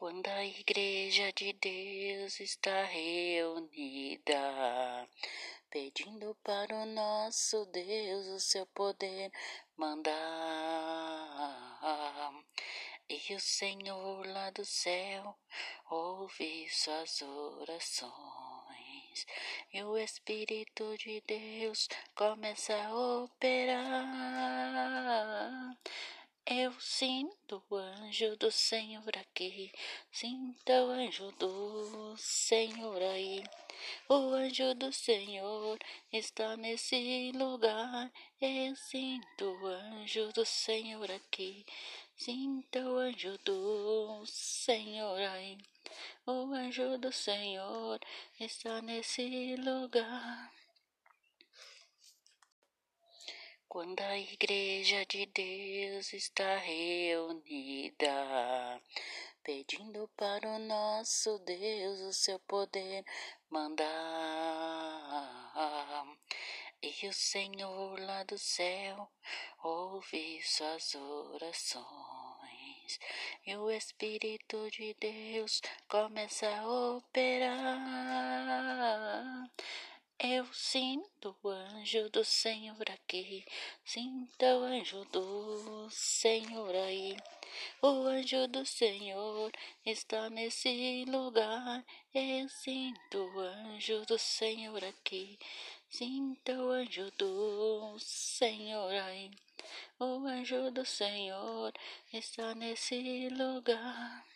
Quando a igreja de Deus está reunida, pedindo para o nosso Deus o seu poder mandar. E o Senhor lá do céu ouve suas orações. E o Espírito de Deus começa a operar. Eu sinto o anjo do Senhor aqui, sinto o anjo do Senhor aí. O anjo do Senhor está nesse lugar. Eu sinto o anjo do Senhor aqui, sinto o anjo do Senhor aí. O anjo do Senhor está nesse lugar. Quando a igreja de Deus está reunida, pedindo para o nosso Deus o seu poder mandar. E o Senhor lá do céu ouve suas orações. E o Espírito de Deus começa a operar. Eu sinto o anjo do Senhor aqui, sinto o anjo do Senhor aí. O anjo do Senhor está nesse lugar. Eu sinto o anjo do Senhor aqui, sinto o anjo do Senhor aí. O anjo do Senhor está nesse lugar.